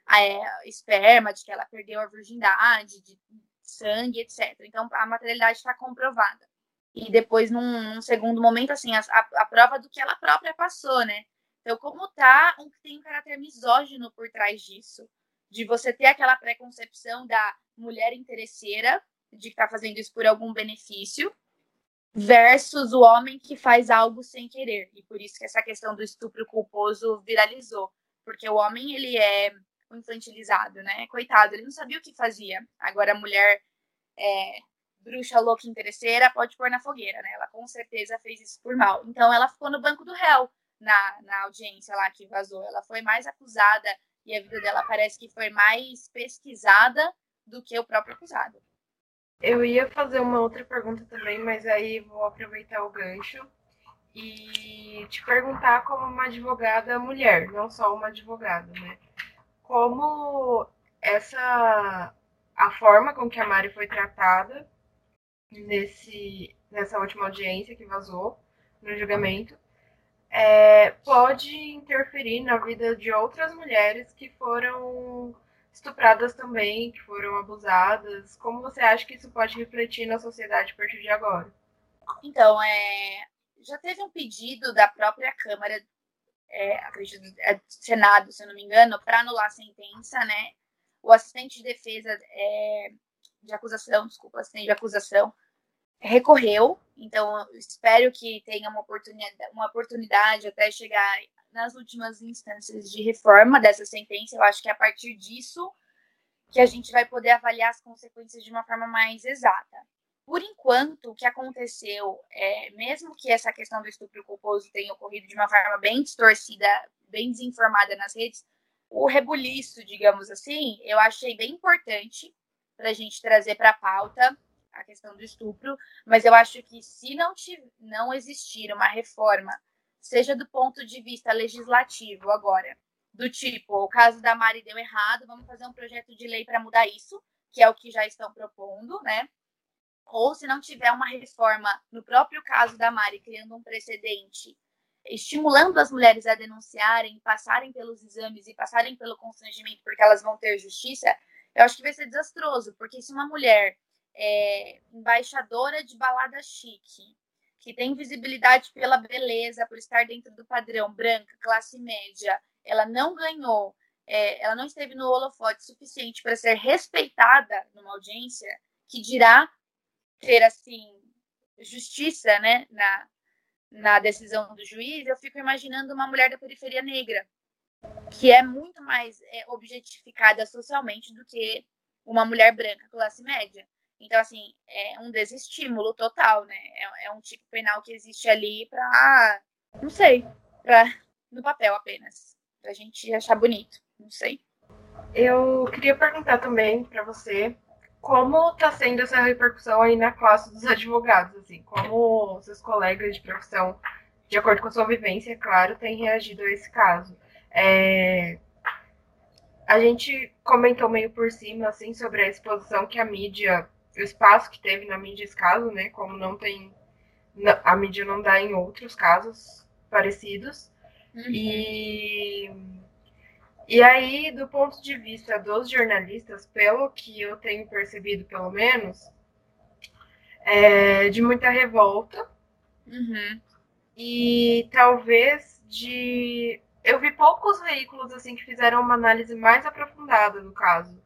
é, esperma, de que ela perdeu a virgindade, de sangue, etc. Então, a materialidade está comprovada. E depois, num, num, segundo momento, assim, a, a, prova do que ela própria passou, né? Então, como tá, um, tem um caráter misógino por trás disso, de você ter aquela preconcepção da mulher interesseira, de que tá fazendo isso por algum benefício, versus o homem que faz algo sem querer. E por isso que essa questão do estupro culposo viralizou, porque o homem ele é infantilizado, né? Coitado, ele não sabia o que fazia. Agora a mulher é, bruxa louca interesseira pode pôr na fogueira, né? Ela com certeza fez isso por mal. Então ela ficou no banco do réu na, na audiência lá que vazou. Ela foi mais acusada e a vida dela parece que foi mais pesquisada do que o próprio acusado. Eu ia fazer uma outra pergunta também, mas aí vou aproveitar o gancho e te perguntar como uma advogada mulher, não só uma advogada, né? Como essa a forma com que a Mari foi tratada nesse nessa última audiência que vazou no julgamento é, pode interferir na vida de outras mulheres que foram estupradas também, que foram abusadas. Como você acha que isso pode refletir na sociedade a partir de agora? Então, é, já teve um pedido da própria Câmara, é, acredito, é, Senado, se eu não me engano, para anular a sentença, né? O assistente de defesa é, de acusação, desculpa, assistente de acusação, recorreu. Então, espero que tenha uma oportunidade, uma oportunidade até chegar nas últimas instâncias de reforma dessa sentença, eu acho que é a partir disso que a gente vai poder avaliar as consequências de uma forma mais exata. Por enquanto, o que aconteceu, é, mesmo que essa questão do estupro culposo tenha ocorrido de uma forma bem distorcida, bem desinformada nas redes, o rebuliço, digamos assim, eu achei bem importante para a gente trazer para a pauta a questão do estupro, mas eu acho que se não, não existir uma reforma seja do ponto de vista legislativo agora, do tipo, o caso da Mari deu errado, vamos fazer um projeto de lei para mudar isso, que é o que já estão propondo, né? Ou se não tiver uma reforma no próprio caso da Mari, criando um precedente, estimulando as mulheres a denunciarem, passarem pelos exames e passarem pelo constrangimento, porque elas vão ter justiça, eu acho que vai ser desastroso, porque se uma mulher é embaixadora de balada chique, que tem visibilidade pela beleza, por estar dentro do padrão branca, classe média, ela não ganhou, é, ela não esteve no holofote suficiente para ser respeitada numa audiência, que dirá ter assim justiça, né, na, na decisão do juiz, eu fico imaginando uma mulher da periferia negra, que é muito mais é, objetificada socialmente do que uma mulher branca classe média. Então, assim, é um desestímulo total, né? É, é um tipo penal que existe ali para, não sei, para no papel apenas. pra gente achar bonito. Não sei. Eu queria perguntar também para você como está sendo essa repercussão aí na classe dos advogados, assim, como seus colegas de profissão, de acordo com a sua vivência, claro, têm reagido a esse caso. É... A gente comentou meio por cima, assim, sobre a exposição que a mídia, espaço que teve na mídia esse caso, né, como não tem, a mídia não dá em outros casos parecidos. Uhum. E e aí, do ponto de vista dos jornalistas, pelo que eu tenho percebido, pelo menos, é de muita revolta. Uhum. E talvez de. Eu vi poucos veículos assim que fizeram uma análise mais aprofundada do caso.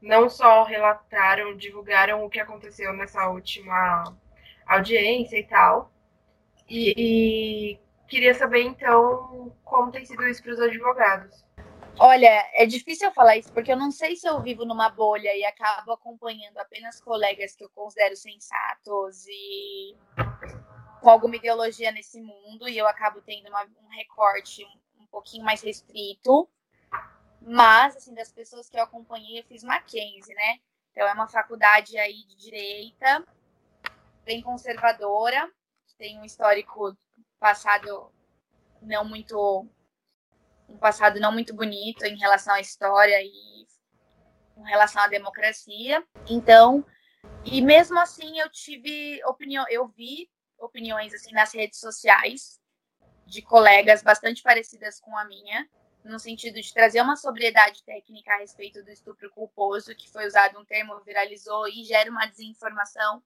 Não só relataram, divulgaram o que aconteceu nessa última audiência e tal. E, e queria saber então como tem sido isso para os advogados. Olha, é difícil eu falar isso, porque eu não sei se eu vivo numa bolha e acabo acompanhando apenas colegas que eu considero sensatos e com alguma ideologia nesse mundo, e eu acabo tendo uma, um recorte um, pouquinho mais restrito. Mas, assim, das pessoas que eu acompanhei, eu fiz Mackenzie, né? Então, é uma faculdade aí de direita, bem conservadora, tem um histórico passado não muito um passado não muito bonito em relação à história e em relação à democracia. Então, e mesmo assim eu tive opinião, eu vi opiniões assim nas redes sociais de colegas bastante parecidas com a minha, no sentido de trazer uma sobriedade técnica a respeito do estupro culposo, que foi usado um termo, viralizou e gera uma desinformação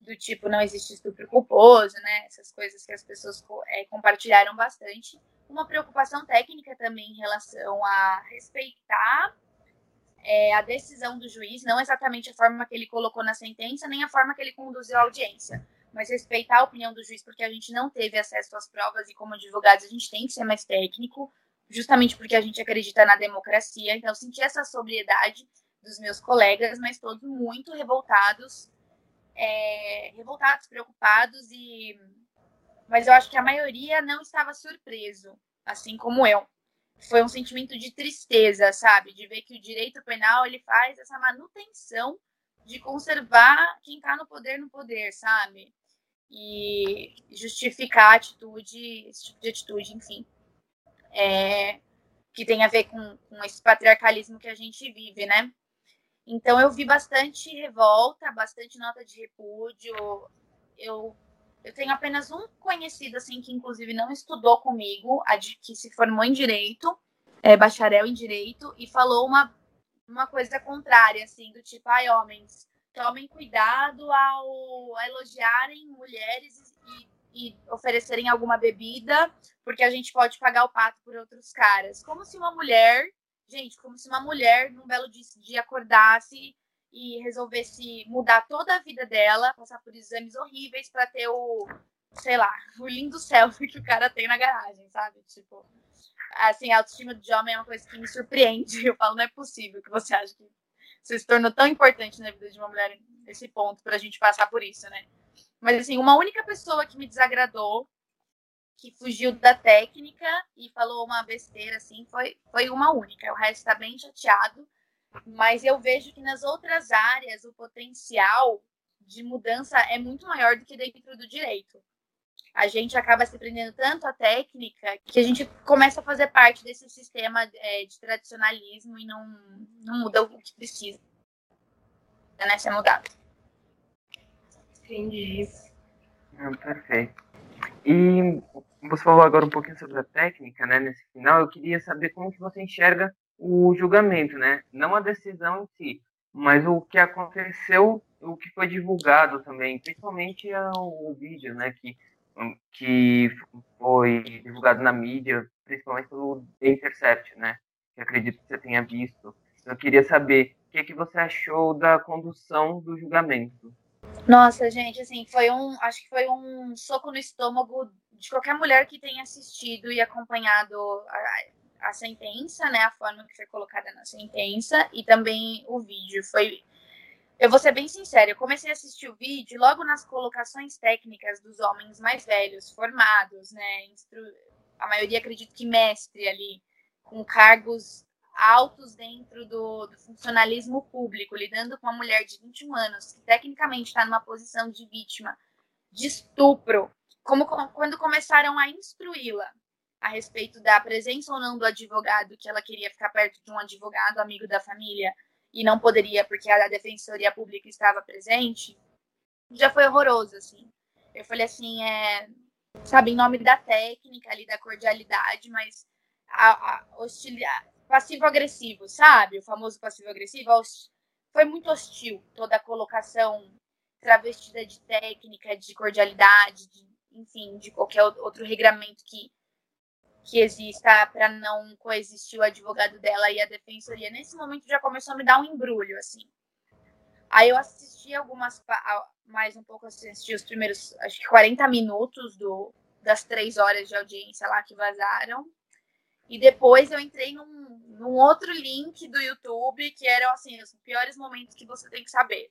do tipo não existe estupro culposo, né? Essas coisas que as pessoas é, compartilharam bastante uma preocupação técnica também em relação a respeitar é, a decisão do juiz, não exatamente a forma que ele colocou na sentença, nem a forma que ele conduziu a audiência, mas respeitar a opinião do juiz, porque a gente não teve acesso às provas e, como advogados, a gente tem que ser mais técnico, justamente porque a gente acredita na democracia. Então, senti essa sobriedade dos meus colegas, mas todos muito revoltados, é, revoltados, preocupados e mas eu acho que a maioria não estava surpreso, assim como eu. Foi um sentimento de tristeza, sabe? De ver que o direito penal ele faz essa manutenção de conservar quem está no poder no poder, sabe? E justificar a atitude, esse tipo de atitude, enfim. É, que tem a ver com, com esse patriarcalismo que a gente vive, né? Então eu vi bastante revolta, bastante nota de repúdio. Eu eu tenho apenas um conhecido, assim, que inclusive não estudou comigo, que se formou em direito, é, bacharel em direito, e falou uma, uma coisa contrária, assim, do tipo, ai, homens, tomem cuidado ao elogiarem mulheres e, e oferecerem alguma bebida, porque a gente pode pagar o pato por outros caras. Como se uma mulher, gente, como se uma mulher, num belo dia, acordasse e resolvesse mudar toda a vida dela, passar por exames horríveis para ter o, sei lá, o lindo selfie que o cara tem na garagem, sabe? Tipo, assim, a autoestima de homem é uma coisa que me surpreende. Eu falo, não é possível que você ache que você se tornou tão importante na vida de uma mulher nesse ponto para a gente passar por isso, né? Mas, assim, uma única pessoa que me desagradou, que fugiu da técnica e falou uma besteira, assim, foi, foi uma única. O resto está bem chateado mas eu vejo que nas outras áreas o potencial de mudança é muito maior do que dentro do direito. A gente acaba se prendendo tanto à técnica que a gente começa a fazer parte desse sistema é, de tradicionalismo e não, não muda o que precisa né, ser mudado. Entendi. Ah, perfeito. E você falou agora um pouquinho sobre a técnica, né? Nesse final, eu queria saber como que você enxerga o julgamento, né? Não a decisão em si, mas o que aconteceu, o que foi divulgado também, principalmente o, vídeo, né? Que, que foi divulgado na mídia, principalmente pelo The Intercept, né? Que acredito que você tenha visto. Eu queria saber o que, que você achou da condução do julgamento. Nossa, gente, assim, foi um, acho que foi um soco no estômago de qualquer mulher que tenha assistido e acompanhado a sentença, né, a forma que foi colocada na sentença e também o vídeo. Foi eu vou ser bem sincera, eu comecei a assistir o vídeo logo nas colocações técnicas dos homens mais velhos, formados, né, instru... a maioria acredito que mestre ali, com cargos altos dentro do, do, funcionalismo público, lidando com uma mulher de 21 anos, que tecnicamente está numa posição de vítima de estupro, como quando começaram a instruí-la a respeito da presença ou não do advogado, que ela queria ficar perto de um advogado amigo da família e não poderia porque a defensoria pública estava presente, já foi horroroso, assim. Eu falei assim, é, sabe, em nome da técnica ali, da cordialidade, mas a, a hostilidade, passivo-agressivo, sabe? O famoso passivo-agressivo, foi muito hostil toda a colocação travestida de técnica, de cordialidade, de, enfim, de qualquer outro regramento que que exista para não coexistir o advogado dela e a defensoria. Nesse momento já começou a me dar um embrulho, assim. Aí eu assisti algumas, mais um pouco, assisti os primeiros, acho que 40 minutos do, das três horas de audiência lá que vazaram. E depois eu entrei num, num outro link do YouTube, que eram, assim, os piores momentos que você tem que saber.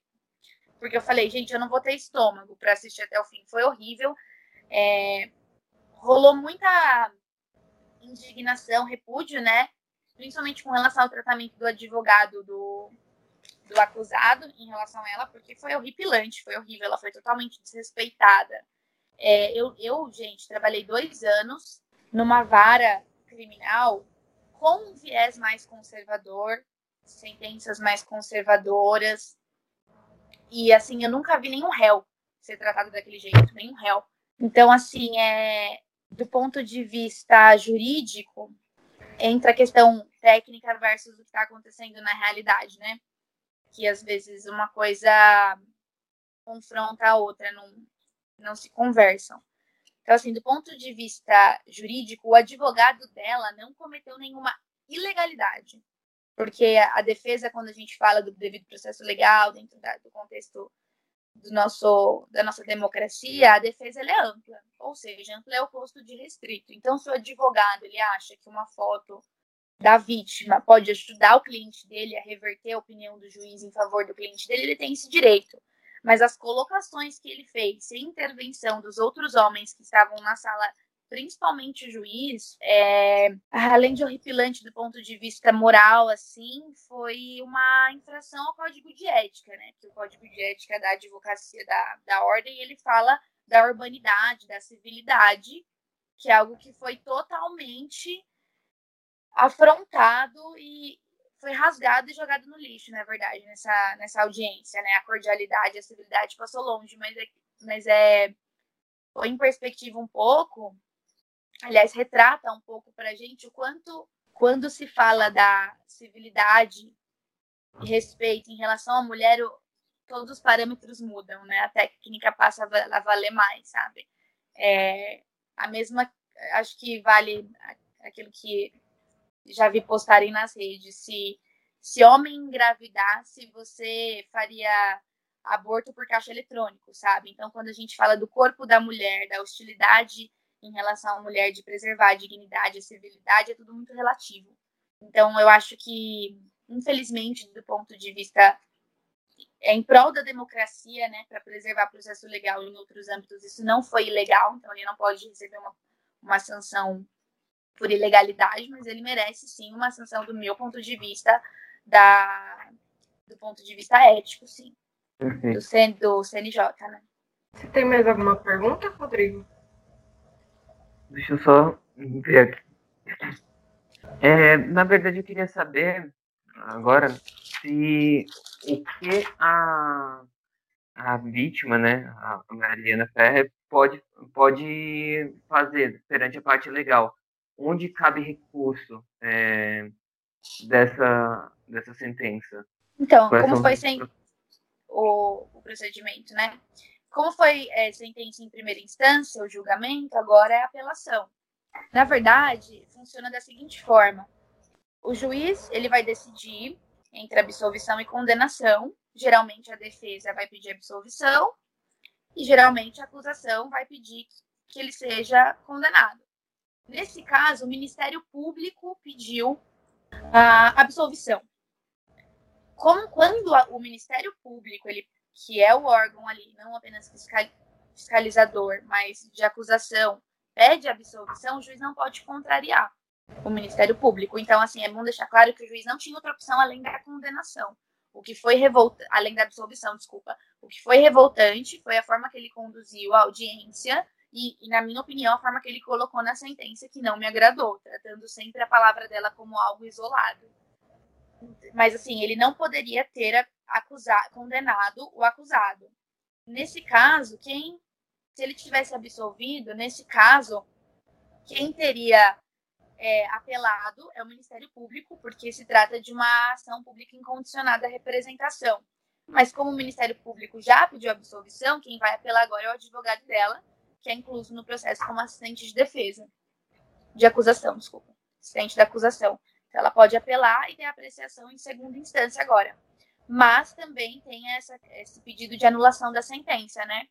Porque eu falei, gente, eu não vou ter estômago para assistir até o fim. Foi horrível. É, rolou muita indignação, repúdio, né? Principalmente com relação ao tratamento do advogado do, do acusado em relação a ela, porque foi horripilante, foi horrível, ela foi totalmente desrespeitada. É, eu, eu, gente, trabalhei dois anos numa vara criminal com um viés mais conservador, sentenças mais conservadoras. E, assim, eu nunca vi nenhum réu ser tratado daquele jeito, nenhum réu. Então, assim, é, do ponto de vista jurídico, entra a questão técnica versus o que está acontecendo na realidade, né? Que às vezes uma coisa confronta a outra, não, não se conversam. Então, assim, do ponto de vista jurídico, o advogado dela não cometeu nenhuma ilegalidade. Porque a defesa, quando a gente fala do devido processo legal, dentro da, do contexto do nosso, da nossa democracia, a defesa é ampla, ou seja, ampla é o oposto de restrito. Então, se o advogado ele acha que uma foto da vítima pode ajudar o cliente dele a reverter a opinião do juiz em favor do cliente dele, ele tem esse direito. Mas as colocações que ele fez sem intervenção dos outros homens que estavam na sala principalmente o juiz, é, além de horripilante do ponto de vista moral, assim, foi uma infração ao código de ética, né? Que o código de ética da advocacia da, da ordem, ele fala da urbanidade, da civilidade, que é algo que foi totalmente afrontado e foi rasgado e jogado no lixo, na verdade, nessa, nessa audiência, né? A cordialidade, a civilidade passou longe, mas é, mas é foi em perspectiva um pouco aliás, retrata um pouco para a gente o quanto, quando se fala da civilidade e respeito em relação à mulher, todos os parâmetros mudam, né? A técnica passa a valer mais, sabe? É, a mesma, acho que vale aquilo que já vi postarem nas redes. Se, se homem engravidasse, você faria aborto por caixa eletrônico, sabe? Então, quando a gente fala do corpo da mulher, da hostilidade em relação à mulher de preservar a dignidade, a civilidade, é tudo muito relativo. Então, eu acho que, infelizmente, do ponto de vista é em prol da democracia, né, para preservar o processo legal em outros âmbitos, isso não foi ilegal, então ele não pode receber uma, uma sanção por ilegalidade, mas ele merece sim uma sanção do meu ponto de vista, da, do ponto de vista ético, sim, do, CN, do CNJ, né. Você tem mais alguma pergunta, Rodrigo? Deixa eu só ver aqui. É, na verdade, eu queria saber agora se o que a, a vítima, né, a Mariana Ferrer, pode, pode fazer perante a parte legal. Onde cabe recurso é, dessa, dessa sentença? Então, como foi sem o, o procedimento, né? Como foi é, sentença em primeira instância, o julgamento, agora é apelação. Na verdade, funciona da seguinte forma: o juiz ele vai decidir entre absolvição e condenação. Geralmente a defesa vai pedir absolvição e geralmente a acusação vai pedir que ele seja condenado. Nesse caso, o Ministério Público pediu a absolvição. Como quando o Ministério Público ele que é o órgão ali, não apenas fiscalizador, mas de acusação, pede absolvição, o juiz não pode contrariar. o Ministério Público. Então, assim, é bom deixar claro que o juiz não tinha outra opção além da condenação. O que foi revoltante, além da absolvição, desculpa, o que foi revoltante foi a forma que ele conduziu a audiência e, e, na minha opinião, a forma que ele colocou na sentença que não me agradou, tratando sempre a palavra dela como algo isolado. Mas, assim, ele não poderia ter acusado, condenado o acusado. Nesse caso, quem, se ele tivesse absolvido, nesse caso, quem teria é, apelado é o Ministério Público, porque se trata de uma ação pública incondicionada à representação. Mas como o Ministério Público já pediu absolvição, quem vai apelar agora é o advogado dela, que é incluso no processo como assistente de defesa, de acusação, desculpa, assistente da acusação. Então, ela pode apelar e ter apreciação em segunda instância agora. Mas também tem essa, esse pedido de anulação da sentença, né?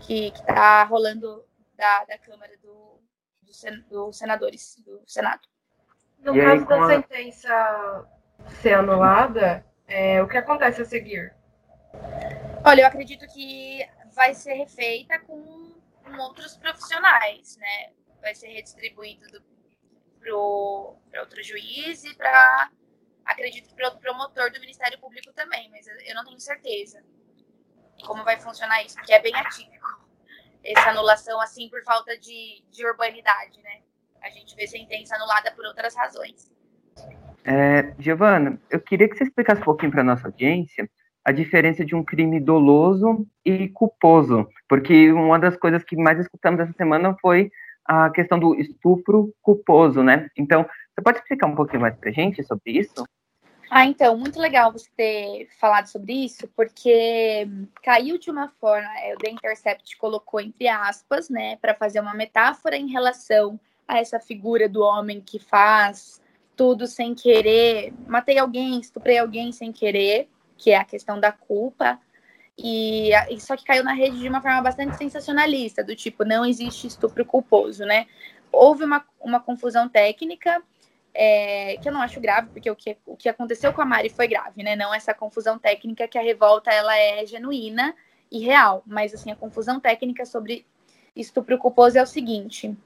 Que está rolando da, da Câmara do, do, sen, dos Senadores, do Senado. No e caso da a... sentença ser anulada, é, o que acontece a seguir? Olha, eu acredito que vai ser refeita com, com outros profissionais, né? Vai ser redistribuído para outro juiz e para acredito que para outro promotor do Ministério Público também, mas eu não tenho certeza como vai funcionar isso, porque é bem atípico essa anulação assim por falta de, de urbanidade, né? A gente vê sentença anulada por outras razões. É, Giovana, eu queria que você explicasse um pouquinho para nossa audiência a diferença de um crime doloso e culposo, porque uma das coisas que mais escutamos essa semana foi a questão do estupro culposo, né? Então, você pode explicar um pouquinho mais para gente sobre isso? Ah, então, muito legal você ter falado sobre isso, porque caiu de uma forma, é, o The Intercept colocou entre aspas, né, para fazer uma metáfora em relação a essa figura do homem que faz tudo sem querer, matei alguém, estuprei alguém sem querer, que é a questão da culpa. E, e só que caiu na rede de uma forma bastante sensacionalista, do tipo, não existe estupro culposo, né? Houve uma, uma confusão técnica é, que eu não acho grave, porque o que, o que aconteceu com a Mari foi grave, né? Não essa confusão técnica que a revolta ela é genuína e real, mas assim a confusão técnica sobre estupro culposo é o seguinte: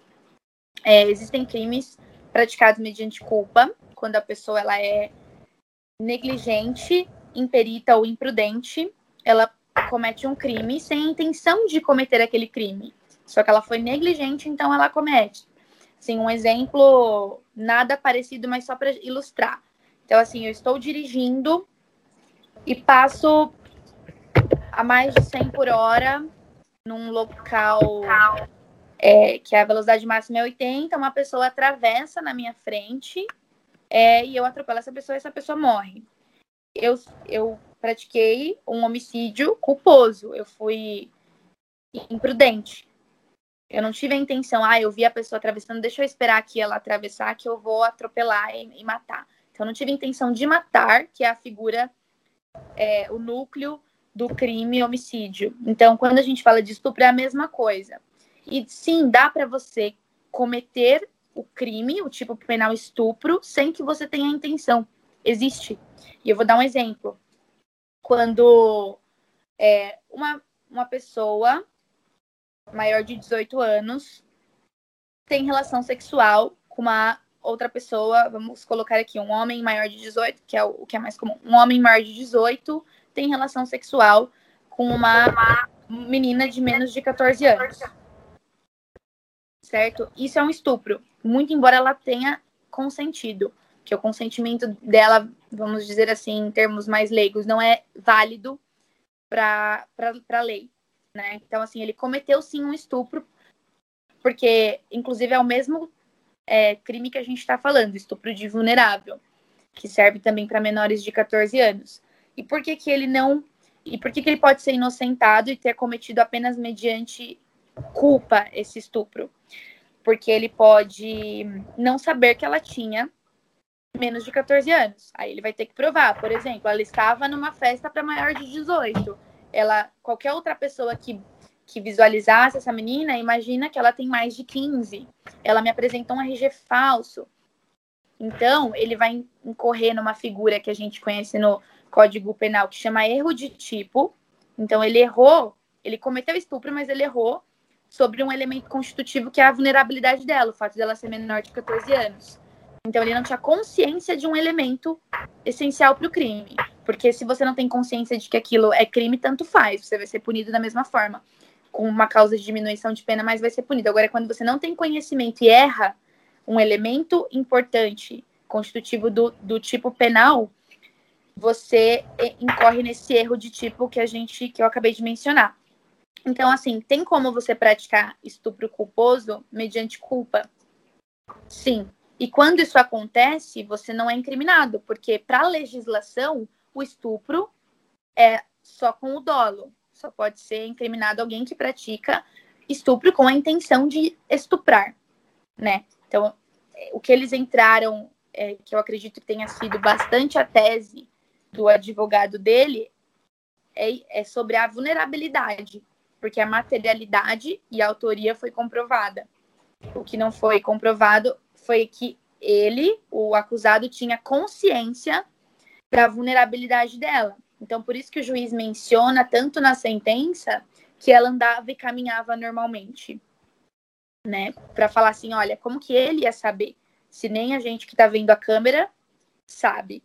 é, existem crimes praticados mediante culpa, quando a pessoa ela é negligente, imperita ou imprudente, ela comete um crime sem a intenção de cometer aquele crime. Só que ela foi negligente, então ela comete. Assim, um exemplo nada parecido, mas só para ilustrar. Então, assim, eu estou dirigindo e passo a mais de 100 por hora num local é, que a velocidade máxima é 80, uma pessoa atravessa na minha frente é, e eu atropelo essa pessoa e essa pessoa morre. Eu, eu pratiquei um homicídio culposo, eu fui imprudente. Eu não tive a intenção, ah, eu vi a pessoa atravessando, deixa eu esperar aqui ela atravessar, que eu vou atropelar e, e matar. Então, eu não tive a intenção de matar, que é a figura, é, o núcleo do crime homicídio. Então, quando a gente fala de estupro, é a mesma coisa. E sim, dá para você cometer o crime, o tipo penal estupro, sem que você tenha a intenção. Existe. E eu vou dar um exemplo. Quando é, uma, uma pessoa maior de 18 anos tem relação sexual com uma outra pessoa, vamos colocar aqui um homem maior de 18, que é o, que é mais comum. Um homem maior de 18 tem relação sexual com uma menina de menos de 14 anos. Certo? Isso é um estupro, muito embora ela tenha consentido, que o consentimento dela, vamos dizer assim, em termos mais leigos, não é válido para a lei né? Então, assim, ele cometeu sim um estupro, porque, inclusive, é o mesmo é, crime que a gente está falando, estupro de vulnerável, que serve também para menores de 14 anos. E por que que ele não... E por que que ele pode ser inocentado e ter cometido apenas mediante culpa esse estupro? Porque ele pode não saber que ela tinha menos de 14 anos. Aí ele vai ter que provar. Por exemplo, ela estava numa festa para maior de 18 ela qualquer outra pessoa que que visualizasse essa menina, imagina que ela tem mais de 15. Ela me apresentou um RG falso. Então, ele vai incorrer numa figura que a gente conhece no Código Penal que chama erro de tipo. Então, ele errou, ele cometeu estupro, mas ele errou sobre um elemento constitutivo que é a vulnerabilidade dela, o fato dela ser menor de 14 anos. Então ele não tinha consciência de um elemento essencial para o crime. Porque se você não tem consciência de que aquilo é crime, tanto faz, você vai ser punido da mesma forma. Com uma causa de diminuição de pena, mas vai ser punido. Agora, quando você não tem conhecimento e erra um elemento importante, constitutivo do, do tipo penal, você incorre nesse erro de tipo que a gente que eu acabei de mencionar. Então, assim, tem como você praticar estupro culposo mediante culpa? Sim. E quando isso acontece, você não é incriminado, porque para a legislação, o estupro é só com o dolo. Só pode ser incriminado alguém que pratica estupro com a intenção de estuprar, né? Então, o que eles entraram, é, que eu acredito que tenha sido bastante a tese do advogado dele, é, é sobre a vulnerabilidade, porque a materialidade e a autoria foi comprovada. O que não foi comprovado foi que ele, o acusado, tinha consciência da vulnerabilidade dela. Então, por isso que o juiz menciona tanto na sentença que ela andava e caminhava normalmente, né? Para falar assim, olha, como que ele ia saber se nem a gente que está vendo a câmera sabe?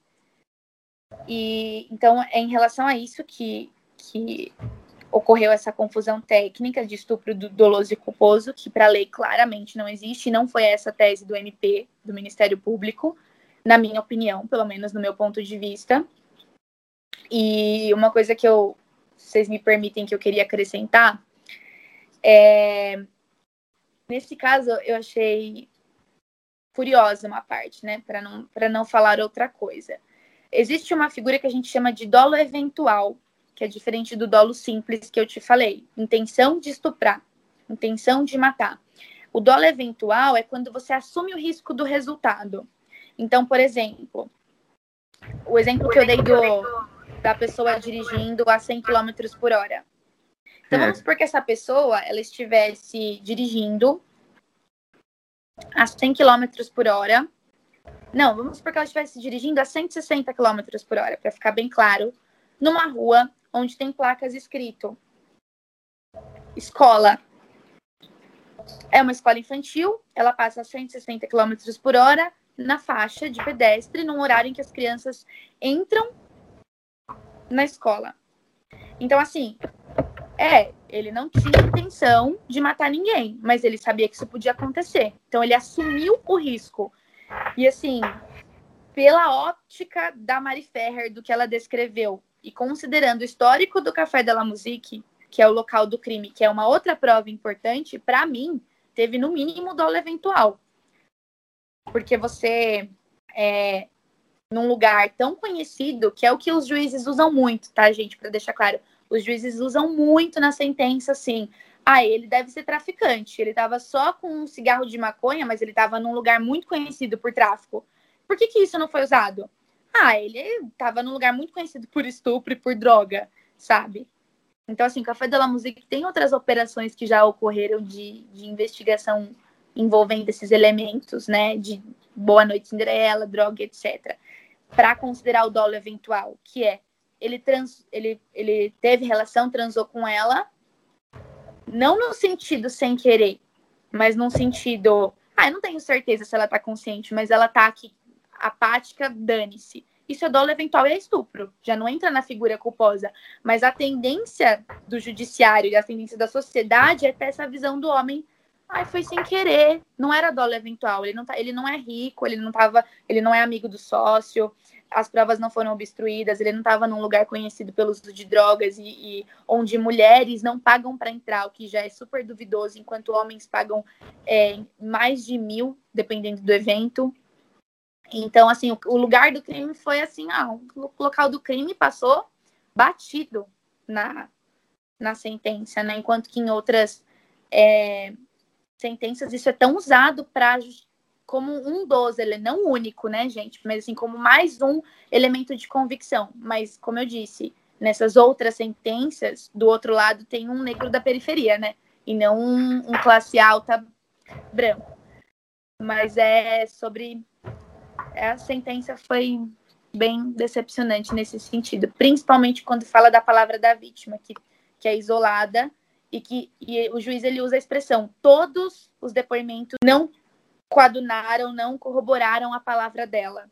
E então é em relação a isso que, que ocorreu essa confusão técnica de estupro do doloso e culposo, que para a lei claramente não existe, não foi essa tese do MP, do Ministério Público, na minha opinião, pelo menos no meu ponto de vista. E uma coisa que eu, vocês me permitem que eu queria acrescentar, é, nesse caso eu achei curiosa uma parte, né, para não, para não falar outra coisa. Existe uma figura que a gente chama de dolo eventual, que é diferente do dolo simples que eu te falei. Intenção de estuprar, intenção de matar. O dolo eventual é quando você assume o risco do resultado. Então, por exemplo, o exemplo que eu dei do, da pessoa dirigindo a 100 km por hora. Então, vamos supor que essa pessoa ela estivesse dirigindo a 100 km por hora. Não, vamos supor que ela estivesse dirigindo a 160 km por hora, para ficar bem claro, numa rua onde tem placas escrito escola. É uma escola infantil, ela passa a 160 km por hora na faixa de pedestre, num horário em que as crianças entram na escola. Então, assim, é, ele não tinha intenção de matar ninguém, mas ele sabia que isso podia acontecer. Então, ele assumiu o risco. E, assim, pela óptica da Mari Ferrer, do que ela descreveu, e considerando o histórico do Café de la Musique, que é o local do crime, que é uma outra prova importante, para mim, teve no mínimo dolo eventual. Porque você é num lugar tão conhecido, que é o que os juízes usam muito, tá, gente? Para deixar claro, os juízes usam muito na sentença, assim. Ah, ele deve ser traficante. Ele estava só com um cigarro de maconha, mas ele estava num lugar muito conhecido por tráfico. Por que, que isso não foi usado? Ah, ele estava num lugar muito conhecido por estupro e por droga, sabe? Então, assim, Café de la Musique tem outras operações que já ocorreram de, de investigação envolvendo esses elementos, né? De Boa Noite Cinderela, droga, etc. Para considerar o dolo eventual, que é ele, trans, ele, ele teve relação, transou com ela, não no sentido sem querer, mas num sentido. Ah, eu não tenho certeza se ela tá consciente, mas ela tá aqui apática, dane-se. Isso é dolo eventual e é estupro. Já não entra na figura culposa. Mas a tendência do judiciário e a tendência da sociedade é ter essa visão do homem. Ai, foi sem querer. Não era dolo eventual. Ele não, tá, ele não é rico, ele não tava, ele não é amigo do sócio, as provas não foram obstruídas, ele não estava num lugar conhecido pelo uso de drogas e, e onde mulheres não pagam para entrar, o que já é super duvidoso, enquanto homens pagam é, mais de mil, dependendo do evento. Então, assim, o, o lugar do crime foi assim, ah, o local do crime passou batido na, na sentença, né? Enquanto que em outras é, sentenças isso é tão usado para como um dos, ele não único, né, gente? Mas assim, como mais um elemento de convicção. Mas, como eu disse, nessas outras sentenças, do outro lado tem um negro da periferia, né? E não um, um classe alta branco. Mas é sobre a sentença foi bem decepcionante nesse sentido, principalmente quando fala da palavra da vítima, que, que é isolada e que e o juiz ele usa a expressão todos os depoimentos não coadunaram, não corroboraram a palavra dela.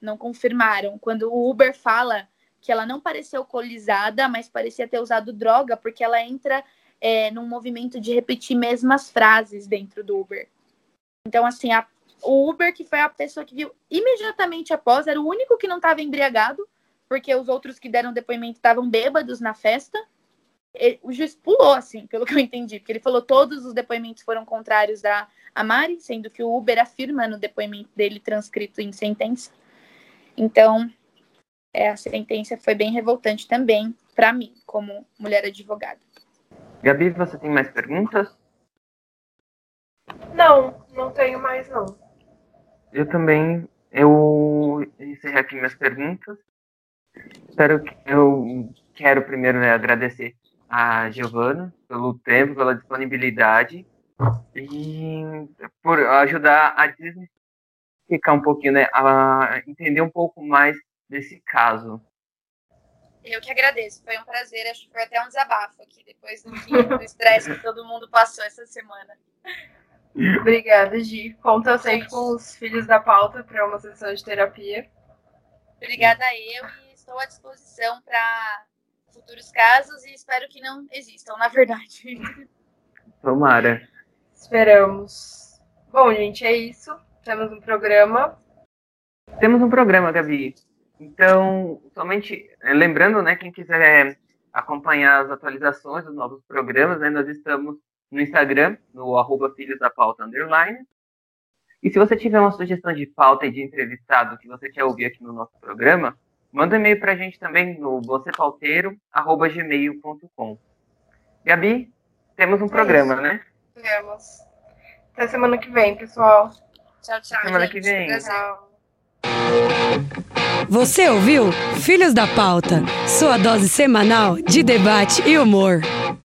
Não confirmaram. Quando o Uber fala que ela não parecia alcoolizada, mas parecia ter usado droga, porque ela entra é, num movimento de repetir mesmas frases dentro do Uber. Então, assim, a, o Uber, que foi a pessoa que viu imediatamente após, era o único que não estava embriagado, porque os outros que deram depoimento estavam bêbados na festa. Ele, o juiz pulou, assim, pelo que eu entendi, porque ele falou todos os depoimentos foram contrários da Mari, sendo que o Uber afirma no depoimento dele transcrito em sentença. Então, é, a sentença foi bem revoltante também para mim, como mulher advogada. Gabi, você tem mais perguntas? Não, não tenho mais não. Eu também, eu encerrei aqui minhas perguntas. Espero que eu quero primeiro né, agradecer a Giovana pelo tempo, pela disponibilidade e por ajudar a desmistificar um pouquinho, né, a entender um pouco mais desse caso. Eu que agradeço, foi um prazer, acho que foi até um desabafo aqui depois do estresse que todo mundo passou essa semana. Obrigada, Gi. Conta sempre com os filhos da pauta para uma sessão de terapia. Obrigada eu e estou à disposição para futuros casos e espero que não existam, na verdade. Tomara. Esperamos. Bom, gente, é isso. Temos um programa. Temos um programa, Gabi. Então, somente eh, lembrando, né, quem quiser acompanhar as atualizações dos novos programas, né, nós estamos no Instagram, no arroba Filhos da Pauta Underline. E se você tiver uma sugestão de pauta e de entrevistado que você quer ouvir aqui no nosso programa, manda um e-mail para a gente também no vocêpauteiro.gmail.com. Gabi, temos um é programa, isso. né? Temos. Até semana que vem, pessoal. Tchau, tchau. Semana gente. que vem. Tchau. Você ouviu Filhos da Pauta, sua dose semanal de debate e humor.